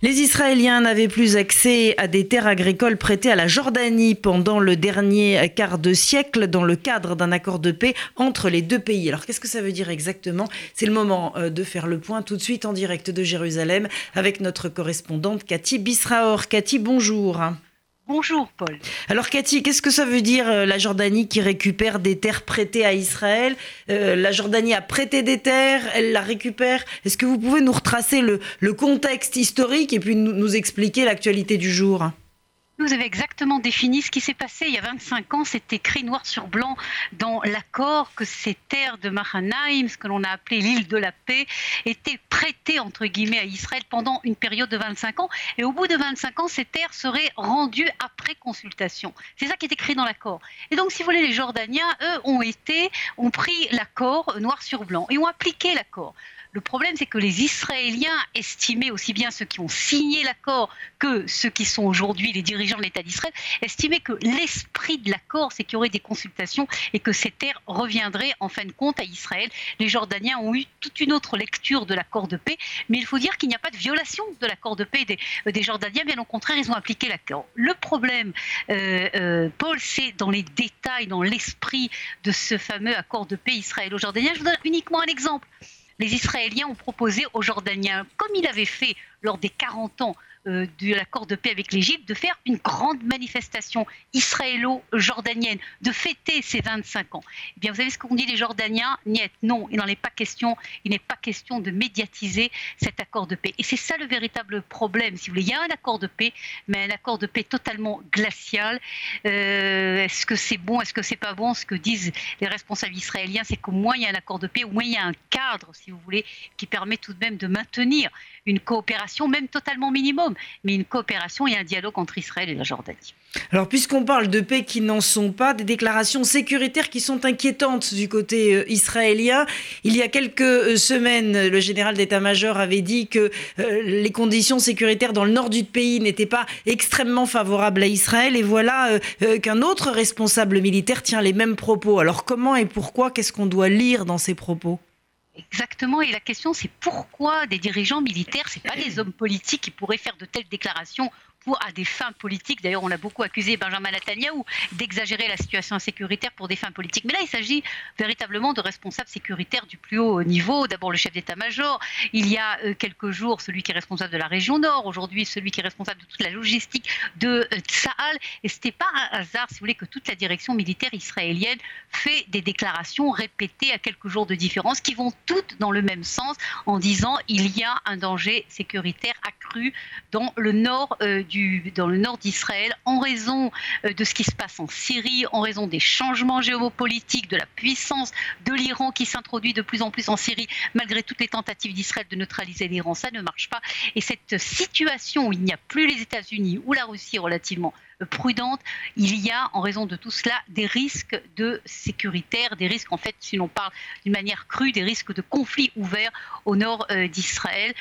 Les Israéliens n'avaient plus accès à des terres agricoles prêtées à la Jordanie pendant le dernier quart de siècle dans le cadre d'un accord de paix entre les deux pays. Alors qu'est-ce que ça veut dire exactement? C'est le moment euh, de faire le point tout de suite en direct de Jérusalem avec notre correspondante Cathy Bisraor. Cathy, bonjour. Bonjour Paul. Alors Cathy, qu'est-ce que ça veut dire euh, la Jordanie qui récupère des terres prêtées à Israël? Euh, La Jordanie a prêté des terres, elle la récupère. Est-ce que vous pouvez nous retracer le, contexte historique et puis nous expliquer l'actualité du jour? Vous avez exactement défini ce qui s'est passé il y a 25 ans. C'est écrit noir sur blanc dans l'accord que ces terres de Mahanaim, ce que l'on a appelé l'île de la paix, étaient prêtées entre guillemets à Israël pendant une période de 25 ans. Et au bout de 25 ans, ces terres seraient rendues après consultation. C'est ça qui est écrit dans l'accord. Et donc, si vous voulez, les Jordaniens, eux, ont été, ont pris l'accord noir sur blanc et ont appliqué l'accord. Le problème, c'est que les Israéliens estimaient, aussi bien ceux qui ont signé l'accord que ceux qui sont aujourd'hui les dirigeants de l'État d'Israël, estimaient que l'esprit de l'accord, c'est qu'il y aurait des consultations et que ces terres reviendraient en fin de compte à Israël. Les Jordaniens ont eu toute une autre lecture de l'accord de paix, mais il faut dire qu'il n'y a pas de violation de l'accord de paix des, euh, Jordaniens, bien au contraire, ils ont appliqué l'accord. Le problème, euh, euh, Paul, c'est dans les détails, dans l'esprit de ce fameux accord de paix israélo-jordanien. Je vous donne uniquement un exemple les Israéliens ont proposé aux Jordaniens, comme il avait fait lors des 40 ans euh, de l'accord de paix avec l'Égypte, de faire une grande manifestation israélo-jordanienne, de fêter ces 25 ans. Eh bien, vous savez ce qu'ont dit les Jordaniens? Niet, non, il n'en est pas question. Il n'est pas question de médiatiser cet accord de paix. Et c'est ça le véritable problème. Si vous voulez, il y a un accord de paix, mais un accord de paix totalement glacial. Euh, est-ce que c'est bon Est-ce que c'est pas bon? Ce que disent les responsables israéliens, c'est qu'au moins il y a un accord de paix, au moins il y a un cadre, si vous voulez, qui permet tout de même de maintenir une coopération, même totalement minimum, mais une coopération et un dialogue entre Israël et la Jordanie. Alors, puisqu'on parle de paix qui n'en sont pas, des déclarations sécuritaires qui sont inquiétantes du côté euh, israélien, il y a quelques euh, semaines, le général d'état-major avait dit que euh, les conditions sécuritaires dans le nord du pays n'étaient pas extrêmement favorables à Israël, et voilà qu'un autre responsable militaire tient les mêmes propos. Alors, comment et pourquoi Qu'est-ce qu'on doit lire dans ces propos? Exactement. Et la question, c'est pourquoi des dirigeants militaires, ce pas des hommes politiques qui pourraient faire de telles déclarations à des fins politiques. D'ailleurs, on a beaucoup accusé Benjamin Netanyahu d'exagérer la situation sécuritaire pour des fins politiques. Mais là, il s'agit véritablement de responsables sécuritaires du plus haut niveau. D'abord, le chef d'état-major. Il y a euh, quelques jours, celui qui est responsable de la région Nord. Aujourd'hui, celui qui est responsable de toute la logistique de euh, Tsahal. Et ce n'était pas un hasard, si vous voulez, que toute la direction militaire israélienne fait des déclarations répétées à quelques jours de différence qui vont toutes dans le même sens en disant il y a un danger sécuritaire accru dans le nord euh, dans le nord d'Israël en raison euh, de ce qui se passe en Syrie, en raison des changements géopolitiques, de la puissance de l'Iran qui s'introduit de plus en plus en Syrie, malgré toutes les tentatives d'Israël de neutraliser l'Iran, ça ne marche pas. Et cette situation où il n'y a plus les États-Unis ou la Russie relativement euh, prudente, il y a, en raison de tout cela, des risques de sécuritaire, des risques, en fait, si l'on parle d'une manière crue, des risques de conflits ouverts au nord euh, d'Israël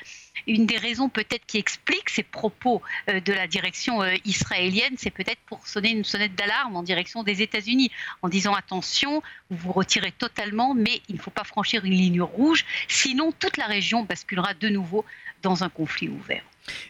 une des raisons peut-être qui explique ces propos euh, de la direction euh, israélienne, c'est peut-être pour sonner une sonnette d'alarme en direction des États-Unis, en disant attention, vous vous retirez totalement, mais il ne faut pas franchir une ligne rouge, sinon toute la région basculera de nouveau dans un conflit ouvert.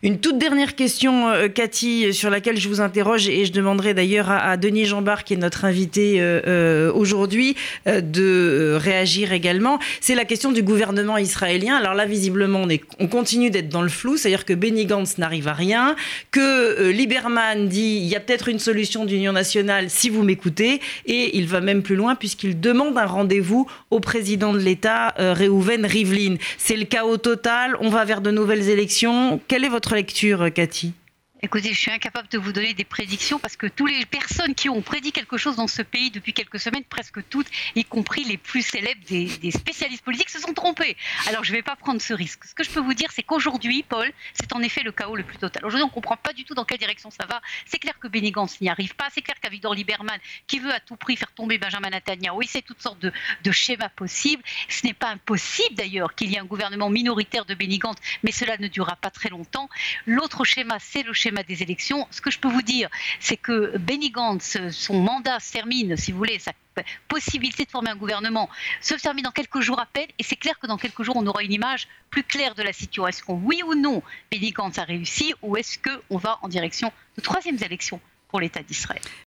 Une toute dernière question, euh, Cathy, sur laquelle je vous interroge et je demanderai d'ailleurs à, Denis Jambard, qui est notre invité euh, euh, aujourd'hui, de réagir également. C'est la question du gouvernement israélien. Alors là, visiblement, on, est, on continue d'être dans le flou, c'est-à-dire que Benny Gantz n'arrive à rien, que Lieberman dit il y a peut-être une solution d'union nationale si vous m'écoutez, et il va même plus loin puisqu'il demande un rendez-vous au président de l'État, Reuven Rivlin. C'est le chaos total, on va vers de nouvelles élections. Quelle votre lecture, Cathy? Écoutez, je suis incapable de vous donner des prédictions parce que toutes les personnes qui ont prédit quelque chose dans ce pays depuis quelques semaines, presque toutes, y compris les plus célèbres des, spécialistes politiques, se sont trompées. Alors je ne vais pas prendre ce risque. Ce que je peux vous dire, c'est qu'aujourd'hui, Paul, c'est en effet le chaos le plus total. Aujourd'hui, on ne comprend pas du tout dans quelle direction ça va. C'est clair que Benny n'y arrive pas. C'est clair qu'Avidor Lieberman, qui veut à tout prix faire tomber Benjamin Netanyahu, il sait toutes sortes de, schémas possibles. Ce n'est pas impossible d'ailleurs qu'il y ait un gouvernement minoritaire de Benny mais cela ne durera pas très longtemps. L'autre schéma, c'est le schéma des élections. Ce que je peux vous dire, c'est que Benny Gantz, son mandat se termine, si vous voulez, sa possibilité de former un gouvernement se termine dans quelques jours à peine, et c'est clair que dans quelques jours, on aura une image plus claire de la situation. Est-ce qu'on, oui ou non, Benny Gantz a réussi, ou est-ce qu'on va en direction de troisième élections pour l'État d'Israël?